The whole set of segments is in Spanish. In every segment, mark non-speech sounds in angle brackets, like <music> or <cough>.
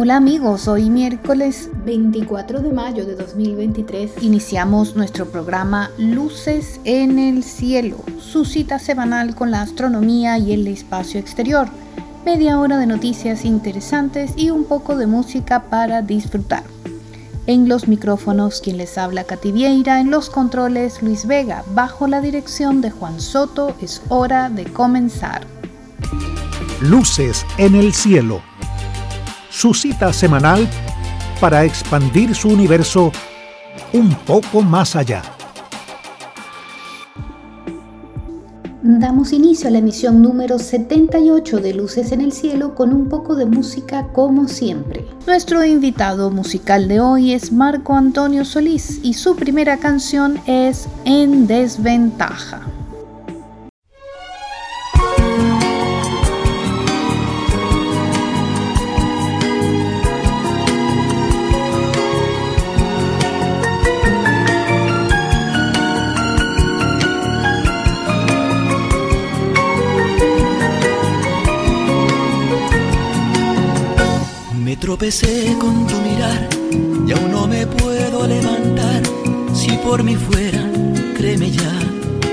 Hola amigos, hoy miércoles 24 de mayo de 2023 iniciamos nuestro programa Luces en el Cielo, su cita semanal con la astronomía y el espacio exterior. Media hora de noticias interesantes y un poco de música para disfrutar. En los micrófonos quien les habla Katy Vieira, en los controles Luis Vega, bajo la dirección de Juan Soto, es hora de comenzar. Luces en el Cielo su cita semanal para expandir su universo un poco más allá. Damos inicio a la emisión número 78 de Luces en el Cielo con un poco de música como siempre. Nuestro invitado musical de hoy es Marco Antonio Solís y su primera canción es En desventaja. Tropecé con tu mirar y aún no me puedo levantar. Si por mí fuera, créeme ya,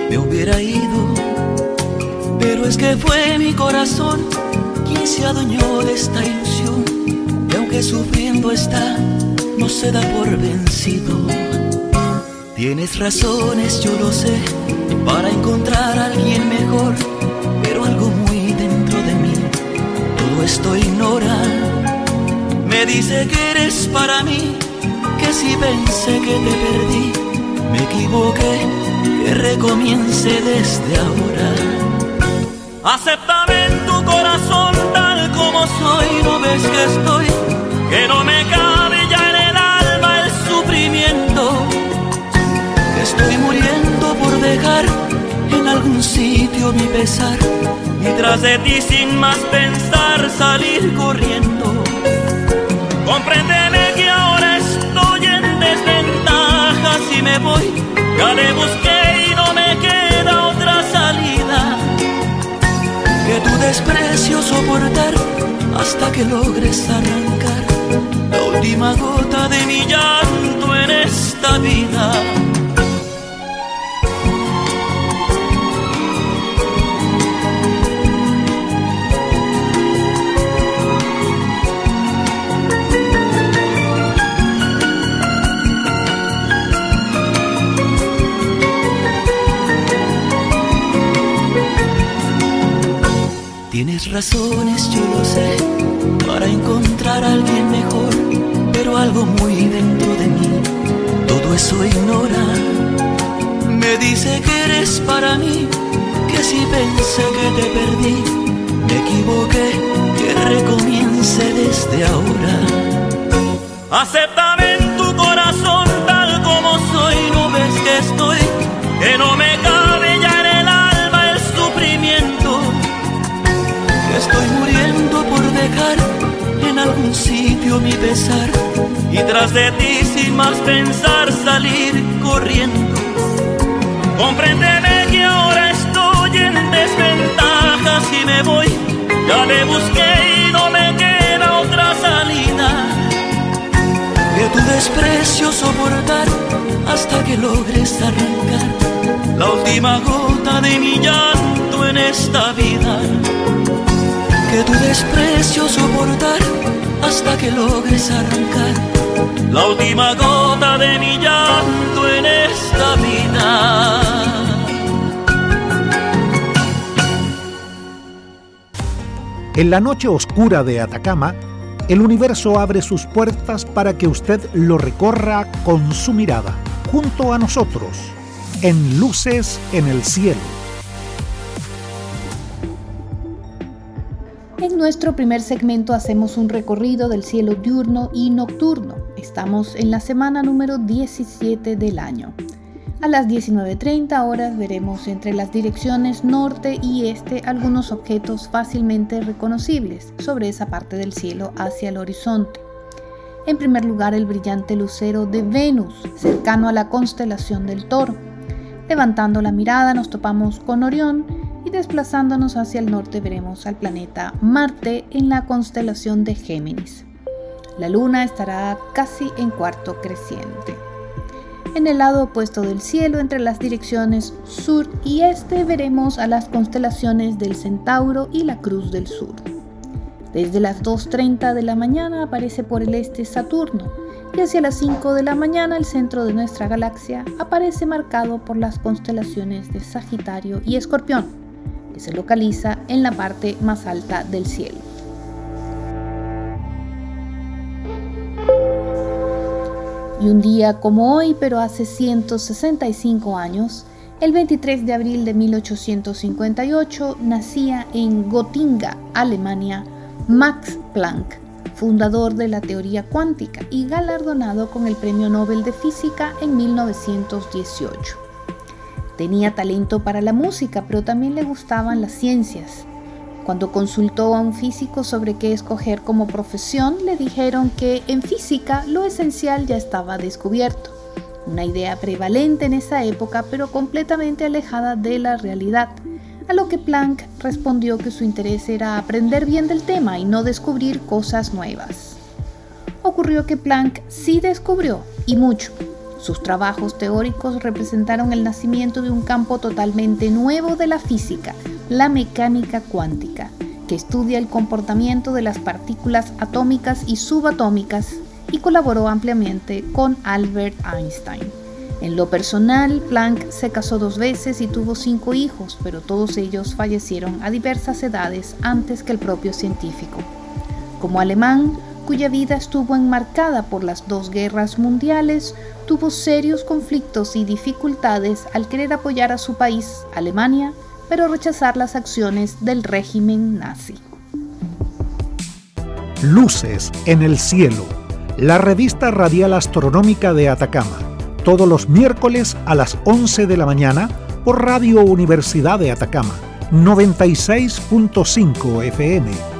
me hubiera ido. Pero es que fue mi corazón quien se adueñó de esta ilusión. Y aunque sufriendo está, no se da por vencido. Tienes razones, yo lo sé, para encontrar a alguien mejor. Pero algo muy dentro de mí, todo esto ignora dice que eres para mí, que si pensé que te perdí, me equivoqué, que recomience desde ahora. Acéptame en tu corazón tal como soy, no ves que estoy, que no me cabe ya en el alma el sufrimiento, que estoy muriendo por dejar en algún sitio mi pesar y tras de ti sin más pensar salir corriendo Compréndeme que ahora estoy en desventaja si me voy. Ya le busqué y no me queda otra salida que tu desprecio soportar hasta que logres arrancar la última gota de mi llanto en esta vida. Razones, yo lo sé, para encontrar a alguien mejor, pero algo muy dentro de mí, todo eso ignora. Me dice que eres para mí, que si pensé que te perdí, me equivoqué, que recomience desde ahora. Acéptame sitio mi pesar y tras de ti sin más pensar salir corriendo. Compréndeme que ahora estoy en desventaja si me voy. Ya le busqué y no me queda otra salida que tu desprecio soportar hasta que logres arrancar la última gota de mi llanto en esta vida que tu desprecio soportar hasta que logres arrancar la última gota de mi llanto en esta vida. En la noche oscura de Atacama, el universo abre sus puertas para que usted lo recorra con su mirada, junto a nosotros, en Luces en el Cielo. En nuestro primer segmento hacemos un recorrido del cielo diurno y nocturno. Estamos en la semana número 17 del año. A las 19.30 horas veremos entre las direcciones norte y este algunos objetos fácilmente reconocibles sobre esa parte del cielo hacia el horizonte. En primer lugar, el brillante lucero de Venus, cercano a la constelación del Toro. Levantando la mirada nos topamos con Orión y desplazándonos hacia el norte veremos al planeta Marte en la constelación de Géminis. La luna estará casi en cuarto creciente. En el lado opuesto del cielo, entre las direcciones sur y este, veremos a las constelaciones del Centauro y la Cruz del Sur. Desde las 2.30 de la mañana aparece por el este Saturno y hacia las 5 de la mañana el centro de nuestra galaxia aparece marcado por las constelaciones de Sagitario y Escorpión, que se localiza en la parte más alta del cielo. Y un día como hoy, pero hace 165 años, el 23 de abril de 1858, nacía en Gotinga, Alemania, Max Planck, fundador de la teoría cuántica y galardonado con el Premio Nobel de Física en 1918. Tenía talento para la música, pero también le gustaban las ciencias cuando consultó a un físico sobre qué escoger como profesión, le dijeron que en física lo esencial ya estaba descubierto. Una idea prevalente en esa época, pero completamente alejada de la realidad. A lo que Planck respondió que su interés era aprender bien del tema y no descubrir cosas nuevas. Ocurrió que Planck sí descubrió, y mucho. Sus trabajos teóricos representaron el nacimiento de un campo totalmente nuevo de la física, la mecánica cuántica, que estudia el comportamiento de las partículas atómicas y subatómicas y colaboró ampliamente con Albert Einstein. En lo personal, Planck se casó dos veces y tuvo cinco hijos, pero todos ellos fallecieron a diversas edades antes que el propio científico. Como alemán, cuya vida estuvo enmarcada por las dos guerras mundiales, tuvo serios conflictos y dificultades al querer apoyar a su país, Alemania, pero rechazar las acciones del régimen nazi. Luces en el cielo, la revista radial astronómica de Atacama, todos los miércoles a las 11 de la mañana por Radio Universidad de Atacama, 96.5 FM.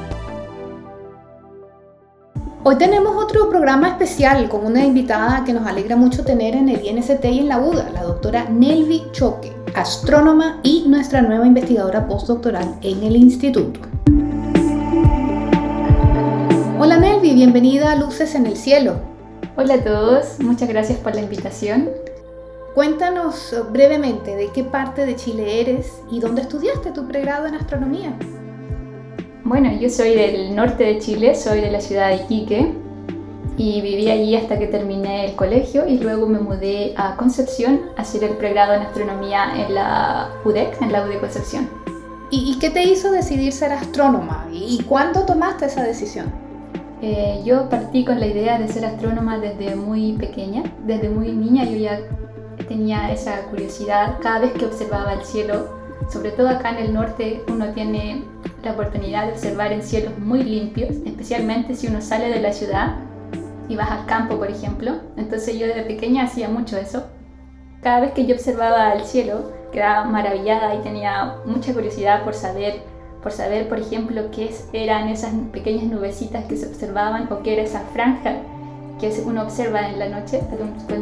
Hoy tenemos otro programa especial con una invitada que nos alegra mucho tener en el INST y en la UDA, la doctora Nelvi Choque astrónoma y nuestra nueva investigadora postdoctoral en el instituto. Hola Nelvi, bienvenida a Luces en el Cielo. Hola a todos, muchas gracias por la invitación. Cuéntanos brevemente de qué parte de Chile eres y dónde estudiaste tu pregrado en astronomía. Bueno, yo soy del norte de Chile, soy de la ciudad de Iquique, y viví allí hasta que terminé el colegio y luego me mudé a Concepción a hacer el pregrado en astronomía en la UDEC, en la UDEC Concepción. ¿Y, qué te hizo decidir ser astrónoma? ¿Y cuándo tomaste esa decisión? Eh, yo partí con la idea de ser astrónoma desde muy pequeña, desde muy niña yo ya tenía esa curiosidad cada vez que observaba el cielo, sobre todo acá en el norte uno tiene la oportunidad de observar en cielos muy limpios, especialmente si uno sale de la ciudad y vas al campo, por ejemplo. Entonces yo desde pequeña hacía mucho eso. Cada vez que yo observaba el cielo, quedaba maravillada y tenía mucha curiosidad por saber, por saber, por ejemplo, qué eran esas pequeñas nubecitas que se observaban o qué era esa franja que uno observa en la noche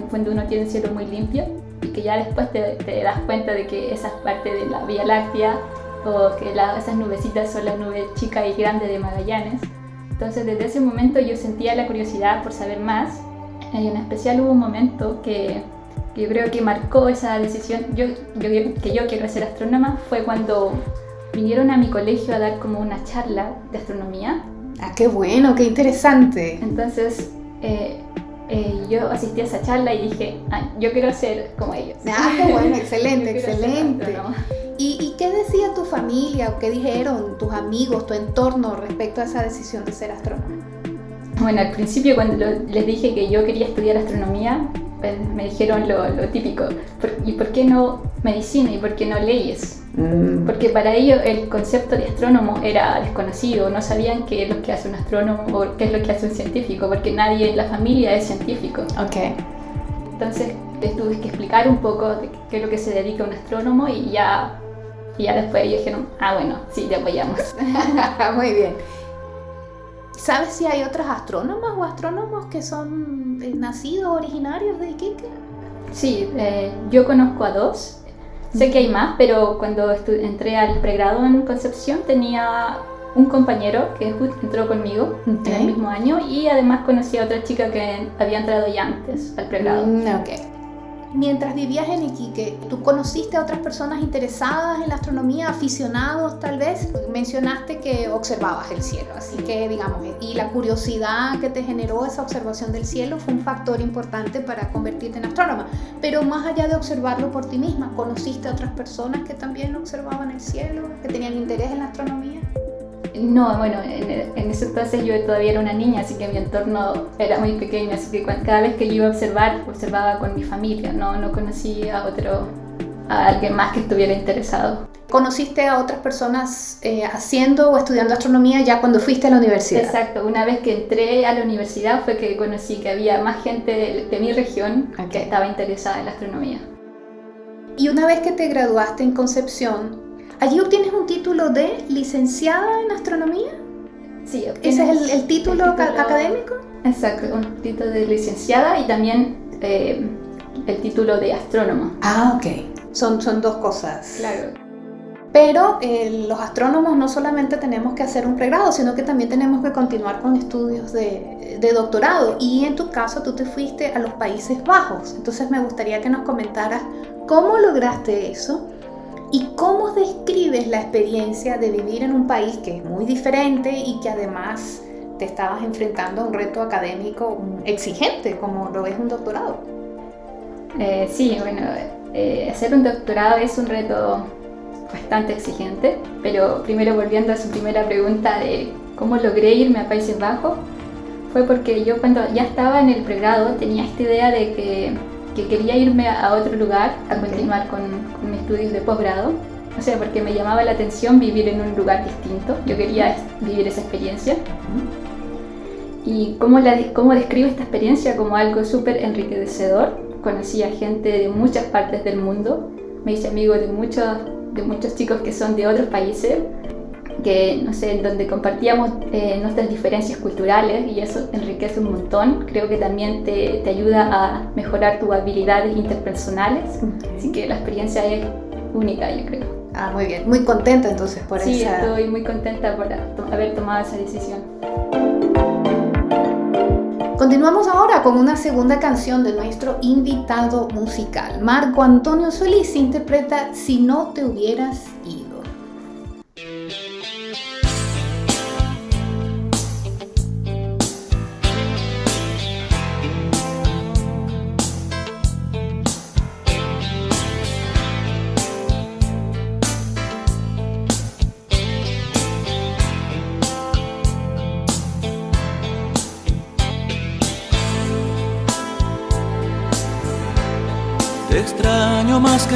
cuando uno tiene un cielo muy limpio que ya después te, das cuenta de que esa es parte de la Vía Láctea o que esas nubecitas son las nubes chicas y grandes de Magallanes. Entonces desde ese momento yo sentía la curiosidad por saber más y en especial hubo un momento que, yo creo que marcó esa decisión yo, que yo quiero ser astrónoma fue cuando vinieron a mi colegio a dar como una charla de astronomía. Ah, qué bueno, qué interesante. Entonces eh, eh, yo asistí a esa charla y dije, yo quiero ser como ellos. Ah, qué bueno, excelente, <laughs> excelente. ¿Y, qué decía tu familia o qué dijeron tus amigos, tu entorno respecto a esa decisión de ser astrónoma? Bueno, al principio cuando les dije que yo quería estudiar astronomía, me dijeron lo, lo típico, ¿y por qué no medicina y por qué no leyes? Mm. Porque para ellos el concepto de astrónomo era desconocido, no sabían qué es lo que hace un astrónomo o qué es lo que hace un científico, porque nadie en la familia es científico. Okay. Entonces les tuve que explicar un poco de qué es lo que se dedica un astrónomo y ya, y ya después ellos dijeron, ah bueno, sí, te apoyamos. <laughs> Muy bien. ¿Sabes si hay otras astrónomas o astrónomos que son eh, nacidos, originarios de Iquique? Sí, eh, yo conozco a dos. Sé que hay más, pero cuando entré al pregrado en Concepción tenía un compañero que entró conmigo en el mismo año y además conocí a otra chica que había entrado ya antes al pregrado. Mm, Mientras vivías en Iquique, ¿tú conociste a otras personas interesadas en la astronomía, aficionados tal vez? Mencionaste que observabas el cielo, así que digamos, y la curiosidad que te generó esa observación del cielo fue un factor importante para convertirte en astrónoma. Pero más allá de observarlo por ti misma, ¿conociste a otras personas que también observaban el cielo, que tenían interés en la astronomía? No, bueno, en, ese entonces yo todavía era una niña, así que mi entorno era muy pequeño, así que cada vez que yo iba a observar, observaba con mi familia, no, no conocía a otro, a alguien más que estuviera interesado. ¿Conociste a otras personas eh, haciendo o estudiando astronomía ya cuando fuiste a la universidad? Exacto, una vez que entré a la universidad fue que conocí que había más gente de, mi región que estaba interesada en la astronomía. Y una vez que te graduaste en Concepción, Allí obtienes un título de licenciada en astronomía. Sí, ese es el, título, académico. Exacto, un título de licenciada y también eh, el título de astrónoma. Ah, ok. Son, son dos cosas. Claro. Pero eh, los astrónomos no solamente tenemos que hacer un pregrado, sino que también tenemos que continuar con estudios de, de, doctorado. Y en tu caso tú te fuiste a los Países Bajos. Entonces me gustaría que nos comentaras cómo lograste eso ¿Y cómo describes la experiencia de vivir en un país que es muy diferente y que además te estabas enfrentando a un reto académico exigente, como lo es un doctorado? Eh, sí, bueno, eh, hacer un doctorado es un reto bastante exigente, pero primero volviendo a su primera pregunta de cómo logré irme a Países Bajos, fue porque yo cuando ya estaba en el pregrado tenía esta idea de que que quería irme a otro lugar a continuar con, mis estudios de posgrado. O sea, porque me llamaba la atención vivir en un lugar distinto. Yo quería vivir esa experiencia. ¿Y cómo, la, cómo describo esta experiencia? Como algo súper enriquecedor. Conocí a gente de muchas partes del mundo. Me hice amigo de muchos, de muchos chicos que son de otros países que, no sé, donde compartíamos eh, nuestras diferencias culturales y eso enriquece un montón. Creo que también te, te ayuda a mejorar tus habilidades interpersonales. Así que la experiencia es única, yo creo. Ah, muy bien. Muy contenta entonces por eso. Sí, estoy muy contenta por haber tomado esa decisión. Continuamos ahora con una segunda canción de nuestro invitado musical. Marco Antonio Solís interpreta Si no te hubieras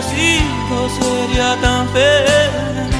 hubiera sido sería tan feliz.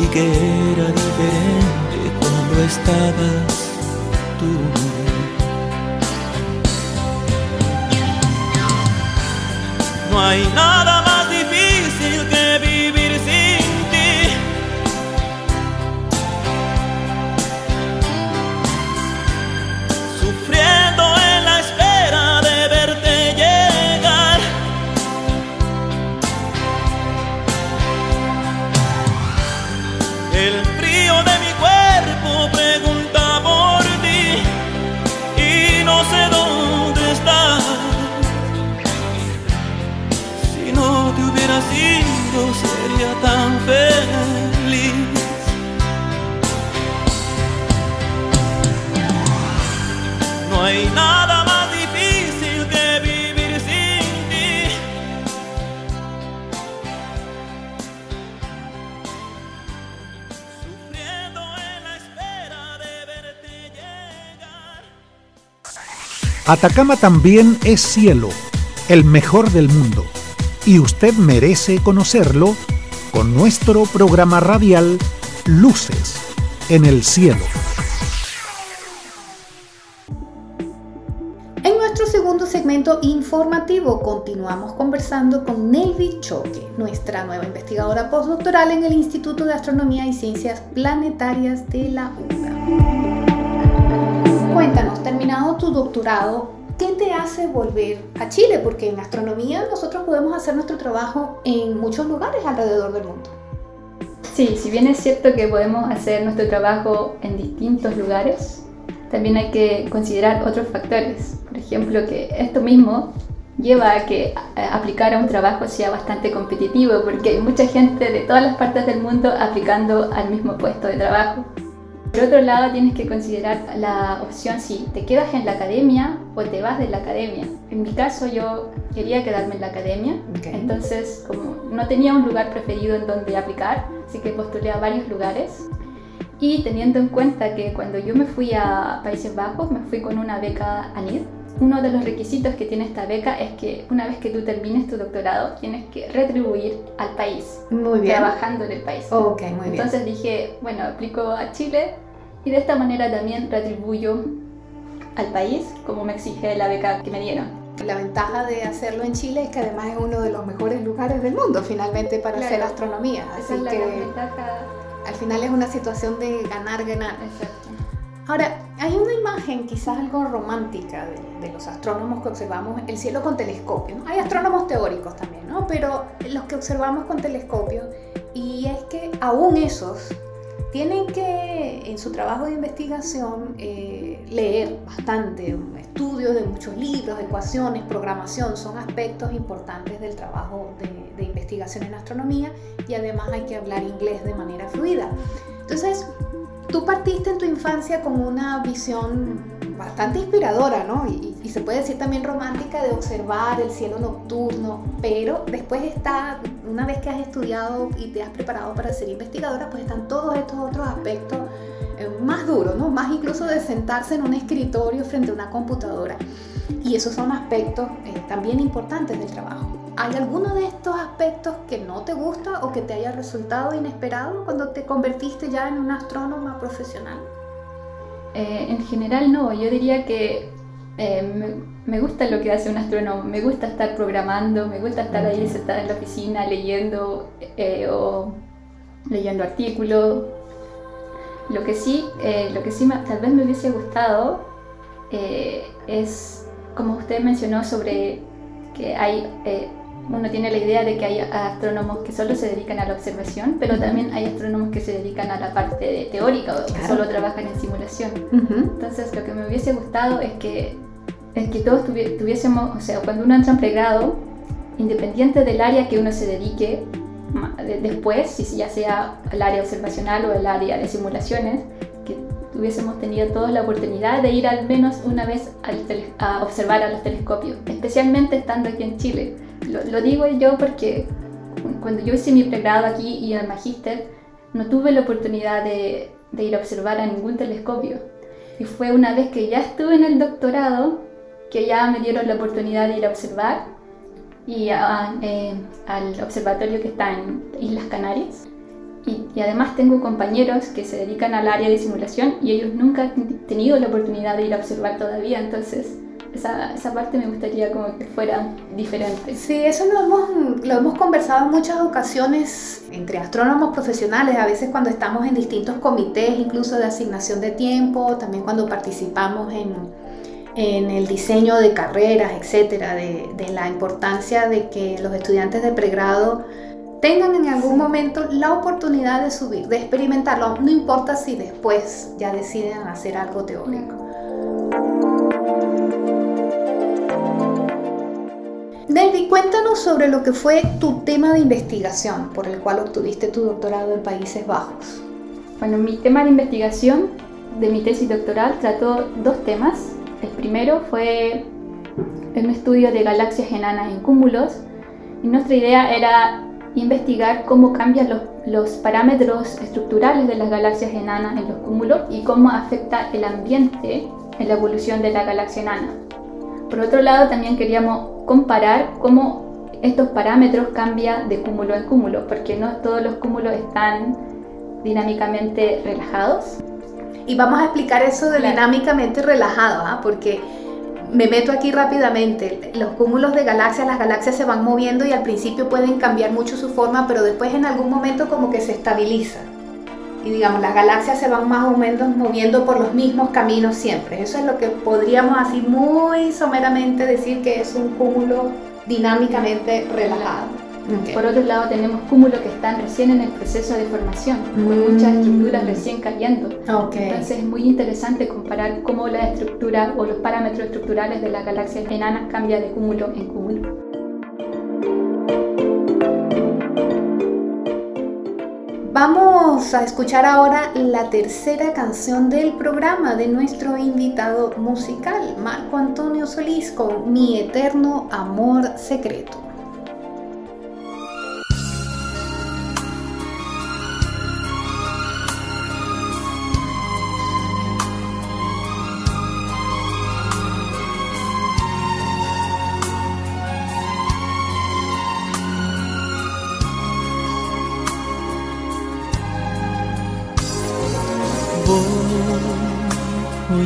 Sí que era diferente cuando estabas tú. No hay nada más Atacama también es cielo, el mejor del mundo, y usted merece conocerlo con nuestro programa radial Luces en el cielo. En nuestro segundo segmento informativo continuamos conversando con Nelvi Choque, nuestra nueva investigadora postdoctoral en el Instituto de Astronomía y Ciencias Planetarias de la UCA. Terminado tu doctorado, ¿qué te hace volver a Chile? Porque en astronomía nosotros podemos hacer nuestro trabajo en muchos lugares alrededor del mundo. Sí, si bien es cierto que podemos hacer nuestro trabajo en distintos lugares, también hay que considerar otros factores. Por ejemplo, que esto mismo lleva a que eh, aplicar a un trabajo sea bastante competitivo, porque hay mucha gente de todas las partes del mundo aplicando al mismo puesto de trabajo. Por otro lado, tienes que considerar la opción si te quedas en la academia o te vas de la academia. En mi caso, yo quería quedarme en la academia, Ok. entonces como no tenía un lugar preferido en donde aplicar, así que postulé a varios lugares. Y teniendo en cuenta que cuando yo me fui a Países Bajos, me fui con una beca ANID. Uno de los requisitos que tiene esta beca es que una vez que tú termines tu doctorado, tienes que retribuir al país, Muy bien. trabajando en el país. Ok, muy bien. Entonces dije, bueno, aplico a Chile y de esta manera también retribuyo al país como me exige la beca que me dieron. La ventaja de hacerlo en Chile es que además es uno de los mejores lugares del mundo finalmente para Claro. hacer astronomía. Esa Así es la que al final es una situación de ganar-ganar. Exacto. Ahora, hay una imagen quizás algo romántica de, de los astrónomos que observamos el cielo con telescopio. ¿no? Hay astrónomos teóricos también, ¿no? Pero los que observamos con telescopio, y es que aún esos tienen que en su trabajo de investigación eh, leer bastante, estudios de muchos libros, ecuaciones, programación, son aspectos importantes del trabajo de, de investigación en astronomía y además hay que hablar inglés de manera fluida. Entonces, tú partiste en tu infancia con una visión bastante inspiradora, ¿no? Y, se puede decir también romántica de observar el cielo nocturno, pero después está, una vez que has estudiado y te has preparado para ser investigadora, pues están todos estos otros aspectos eh, más duros, ¿no? Más incluso de sentarse en un escritorio frente a una computadora. Y esos son aspectos eh, también importantes del trabajo. ¿Hay alguno de estos aspectos que no te gusta o que te haya resultado inesperado cuando te convertiste ya en una astrónoma profesional? Eh, en general no, yo diría que eh, me, gusta lo que hace un astrónomo, me gusta estar programando, me gusta estar ahí sentada en la oficina leyendo eh, o leyendo artículos. Lo que sí, lo que sí tal vez me hubiese gustado es, como usted mencionó, sobre que hay uno tiene la idea de que hay astrónomos que solo se dedican a la observación, pero también hay astrónomos que se dedican a la parte teórica o que solo trabajan en simulación. Entonces, lo que me hubiese gustado es que, es que todos tuviésemos, o sea, cuando uno entra en pregrado, independiente del área que uno se dedique después, si ya sea el área observacional o el área de simulaciones, que tuviésemos tenido todos la oportunidad de ir al menos una vez a observar a los telescopios, especialmente estando aquí en Chile lo, digo yo porque cuando yo hice mi pregrado aquí y el magíster, no tuve la oportunidad de, ir a observar a ningún telescopio. Y fue una vez que ya estuve en el doctorado que ya me dieron la oportunidad de ir a observar y eh, al observatorio que está en Islas Canarias. Y, y, además tengo compañeros que se dedican al área de simulación y ellos nunca han tenido la oportunidad de ir a observar todavía. Entonces, esa, esa, parte me gustaría como que fuera diferente. Sí, eso lo hemos, lo hemos conversado en muchas ocasiones entre astrónomos profesionales, a veces cuando estamos en distintos comités, incluso de asignación de tiempo, también cuando participamos en, en el diseño de carreras, etcétera, de, de la importancia de que los estudiantes de pregrado tengan en algún momento la oportunidad de subir, de experimentarlo, no importa si después ya deciden hacer algo teórico. David, cuéntanos sobre lo que fue tu tema de investigación por el cual obtuviste tu doctorado en Países Bajos. Bueno, mi tema de investigación de mi tesis doctoral trató dos temas. El primero fue un estudio de galaxias enanas en cúmulos y nuestra idea era investigar cómo cambian los, los, parámetros estructurales de las galaxias enanas en los cúmulos y cómo afecta el ambiente en la evolución de la galaxia enana. Por otro lado, también queríamos comparar cómo estos parámetros cambian de cúmulo en cúmulo, porque no todos los cúmulos están dinámicamente relajados. Y vamos a explicar eso de dinámicamente relajado, ¿ah? porque me meto aquí rápidamente. Los cúmulos de galaxias, las galaxias se van moviendo y al principio pueden cambiar mucho su forma, pero después en algún momento como que se estabiliza y digamos las galaxias se van más o menos moviendo por los mismos caminos siempre. Eso es lo que podríamos así muy someramente decir que es un cúmulo dinámicamente relajado. Por otro lado tenemos cúmulos que están recién en el proceso de formación, con muchas mm. estructuras recién cayendo. Entonces es muy interesante comparar cómo la estructura o los parámetros estructurales de las galaxias enanas cambian de cúmulo en cúmulo. Vamos a escuchar ahora la tercera canción del programa de nuestro invitado musical, Marco Antonio Solís, con Mi Eterno Amor Secreto.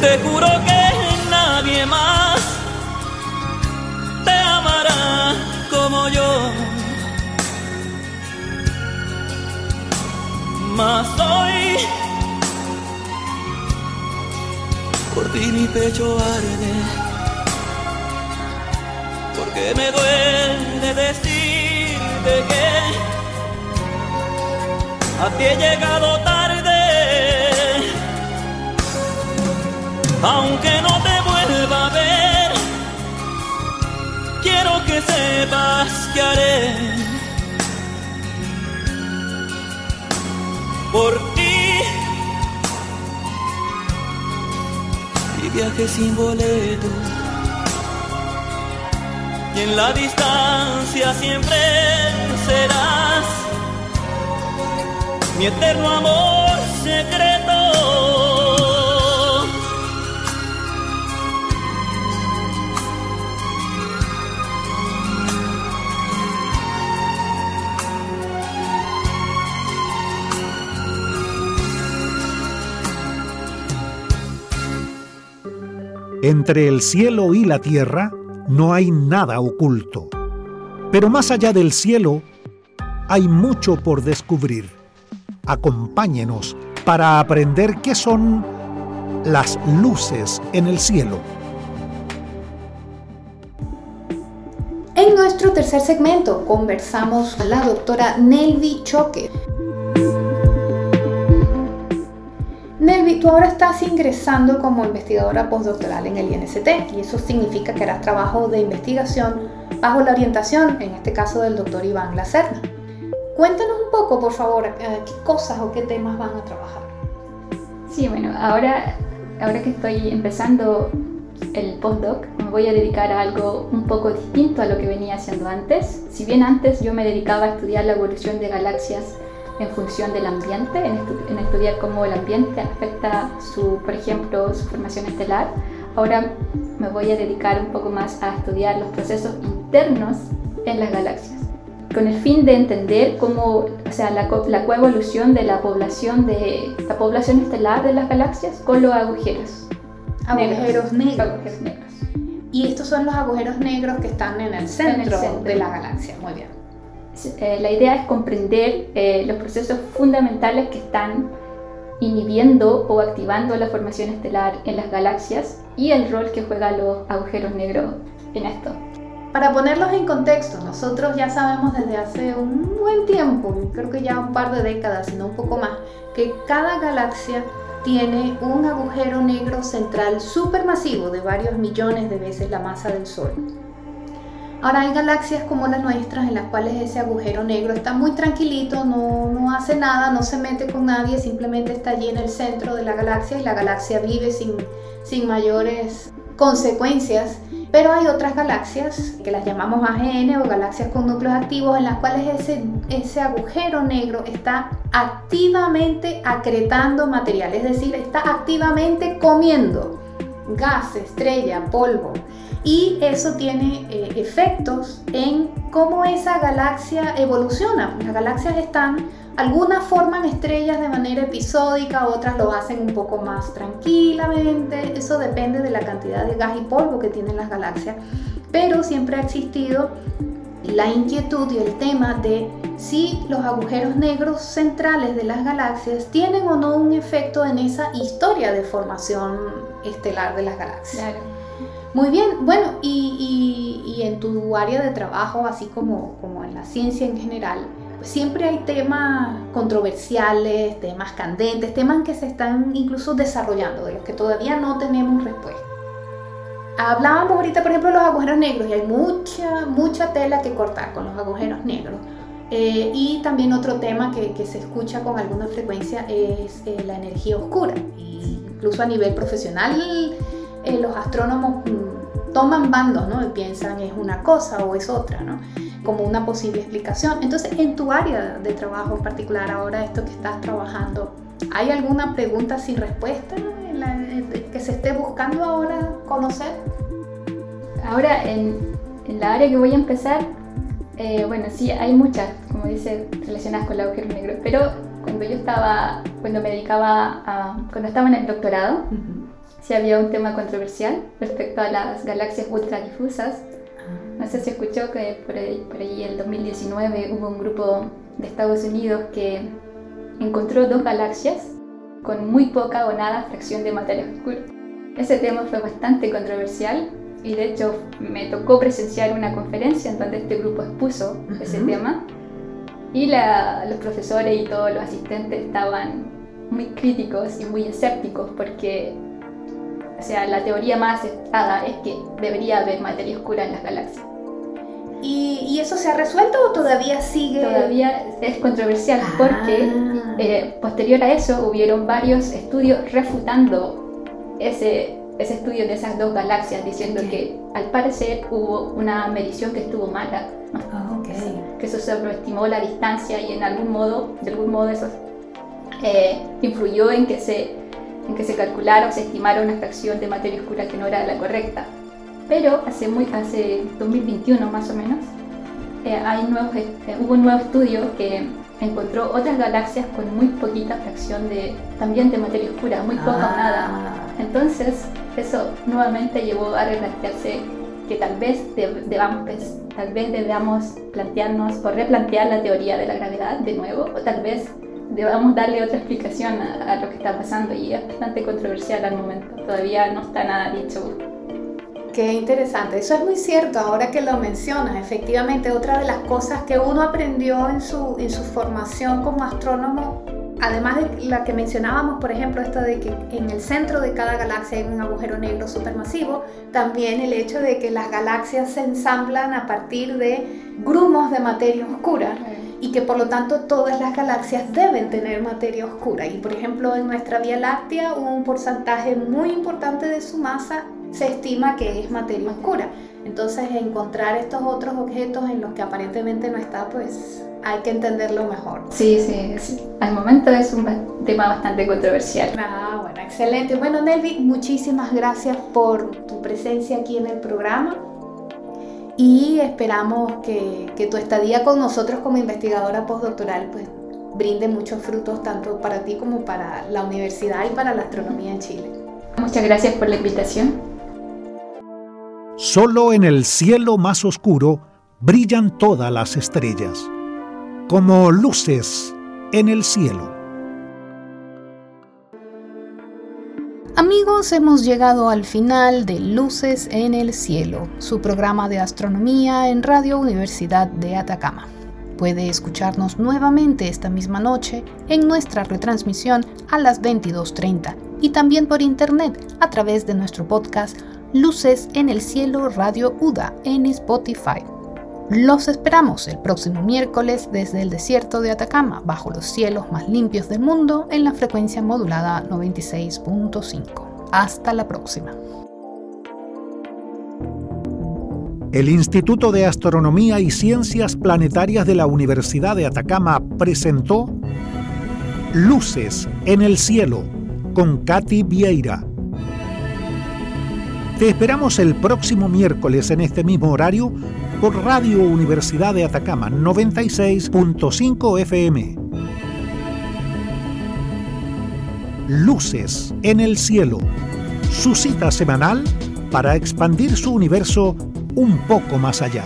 Te juro que nadie más te amará como yo. Mas hoy por ti mi pecho arde, porque me duele decirte que a ti he llegado tarde. Aunque no te vuelva a ver, quiero que sepas que haré por ti. Y viaje sin boleto. Y en la distancia siempre serás mi eterno amor secreto. Entre el cielo y la tierra no hay nada oculto. Pero más allá del cielo hay mucho por descubrir. Acompáñenos para aprender qué son las luces en el cielo. En nuestro tercer segmento conversamos con la doctora Nelvi Choque. Nelvi, tú ahora estás ingresando como investigadora postdoctoral en el INST y eso significa que harás trabajo de investigación bajo la orientación, en este caso del doctor Iván Lacerna. Cuéntanos un poco, por favor, eh, qué cosas o qué temas van a trabajar. Sí, bueno, ahora, ahora que estoy empezando el postdoc, me voy a dedicar a algo un poco distinto a lo que venía haciendo antes. Si bien antes yo me dedicaba a estudiar la evolución de galaxias en función del ambiente, en, estu en, estudiar cómo el ambiente afecta, su, por ejemplo, su formación estelar. Ahora me voy a dedicar un poco más a estudiar los procesos internos en las galaxias, con el fin de entender cómo, o sea, la, co la coevolución de la población de la población estelar de las galaxias con los agujeros. Agujeros negros. negros. Agujeros negros. Y estos son los agujeros negros que están en el centro, En el centro. de la galaxia. Muy bien. Eh, la idea es comprender eh, los procesos fundamentales que están inhibiendo o activando la formación estelar en las galaxias y el rol que juegan los agujeros negros en esto. Para ponerlos en contexto, nosotros ya sabemos desde hace un buen tiempo, creo que ya un par de décadas, sino un poco más, que cada galaxia tiene un agujero negro central supermasivo de varios millones de veces la masa del Sol. Ahora hay galaxias como las nuestras en las cuales ese agujero negro está muy tranquilito, no, no, hace nada, no se mete con nadie, simplemente está allí en el centro de la galaxia y la galaxia vive sin, sin mayores consecuencias. Pero hay otras galaxias que las llamamos AGN o galaxias con núcleos activos en las cuales ese, ese agujero negro está activamente acretando material, es decir, está activamente comiendo gas, estrella, polvo. Y eso tiene eh, efectos en cómo esa galaxia evoluciona. Las galaxias están, algunas forman estrellas de manera episódica, otras lo hacen un poco más tranquilamente. Eso depende de la cantidad de gas y polvo que tienen las galaxias. Pero siempre ha existido la inquietud y el tema de si los agujeros negros centrales de las galaxias tienen o no un efecto en esa historia de formación estelar de las galaxias. Muy bien, bueno, y, en tu área de trabajo, así como, como en la ciencia en general, pues siempre hay temas controversiales, temas candentes, temas que se están incluso desarrollando, de los que todavía no tenemos respuesta. Hablábamos ahorita, por ejemplo, de los agujeros negros, y hay mucha, mucha tela que cortar con los agujeros negros. Eh, y también otro tema que, se escucha con alguna frecuencia es eh, la energía oscura. incluso a nivel profesional, eh, los astrónomos toman bandos, ¿no? Y piensan es una cosa o es otra, ¿no? Como una posible explicación. Entonces, en tu área de trabajo en particular, ahora esto que estás trabajando, ¿hay alguna pregunta sin respuesta que se esté buscando ahora conocer? Ahora, en, en la área que voy a empezar, eh, bueno, sí, hay muchas, como dice, relacionadas con el agujero negro, pero cuando yo estaba, cuando me dedicaba a, cuando estaba en el doctorado, sí había un tema controversial respecto a las galaxias ultradifusas. Ah. No sé si escuchó que por ahí, por ahí en 2019 hubo un grupo de Estados Unidos que encontró dos galaxias con muy poca o nada fracción de materia oscura. Ese tema fue bastante controversial y de hecho me tocó presenciar una conferencia en donde este grupo expuso ese tema y los profesores y todos los asistentes estaban muy críticos y muy escépticos porque o sea, la teoría más aceptada es que debería haber materia oscura en las galaxias. ¿Y, eso se ha resuelto o todavía sigue? Todavía es controversial porque ah. eh, posterior a eso hubieron varios estudios refutando ese, ese estudio de esas dos galaxias diciendo que al parecer hubo una medición que estuvo mala, ah, que eso sobreestimó la distancia y en algún modo, de algún modo eso eh, influyó en que, se, en que se calculara o se estimara una fracción de materia oscura que no era la correcta. Pero hace, muy, hace 2021 más o menos, eh, hay nuevos, eh, hubo un nuevo estudio que encontró otras galaxias con muy poquita fracción de, también de materia oscura, muy poca o nada. Ah. Entonces, eso nuevamente llevó a replantearse que tal vez debamos, tal vez debamos plantearnos o replantear la teoría de la gravedad de nuevo, o tal vez debamos darle otra explicación a, a lo que está pasando y es bastante controversial al momento. Todavía no está nada dicho. Qué interesante, eso es muy cierto ahora que lo mencionas. Efectivamente, otra de las cosas que uno aprendió en su, en su formación como astrónomo además de la que mencionábamos, por ejemplo, esto de que en el centro de cada galaxia hay un agujero negro supermasivo, también el hecho de que las galaxias se ensamblan a partir de grumos de materia oscura y que por lo tanto todas las galaxias deben tener materia oscura. Y por ejemplo, en nuestra Vía Láctea un porcentaje muy importante de su masa se estima que es materia oscura. Entonces, encontrar estos otros objetos en los que aparentemente no está, pues hay que entenderlo mejor. Sí, sí, sí. Al momento es un tema bastante controversial. Ah, bueno, excelente. Bueno, Nelvi, muchísimas gracias por tu presencia aquí en el programa y esperamos que, que tu estadía con nosotros como investigadora postdoctoral pues brinde muchos frutos tanto para ti como para la universidad y para la astronomía en Chile. Muchas gracias por la invitación. Solo en el cielo más oscuro brillan todas las estrellas como luces en el cielo. Amigos, hemos llegado al final de Luces en el Cielo, su programa de astronomía en Radio Universidad de Atacama. Puede escucharnos nuevamente esta misma noche en nuestra retransmisión a las 22.30 y también por internet a través de nuestro podcast Luces en el Cielo Radio UDA en Spotify. Los esperamos el próximo miércoles desde el desierto de Atacama, bajo los cielos más limpios del mundo, en la frecuencia modulada 96.5. Hasta la próxima. el Instituto de Astronomía y Ciencias Planetarias de la Universidad de Atacama presentó Luces en el Cielo con Katy Vieira. Te esperamos el próximo miércoles en este mismo horario por Radio Universidad de Atacama 96.5 FM. Luces en el Cielo, su cita semanal para expandir su universo un poco más allá.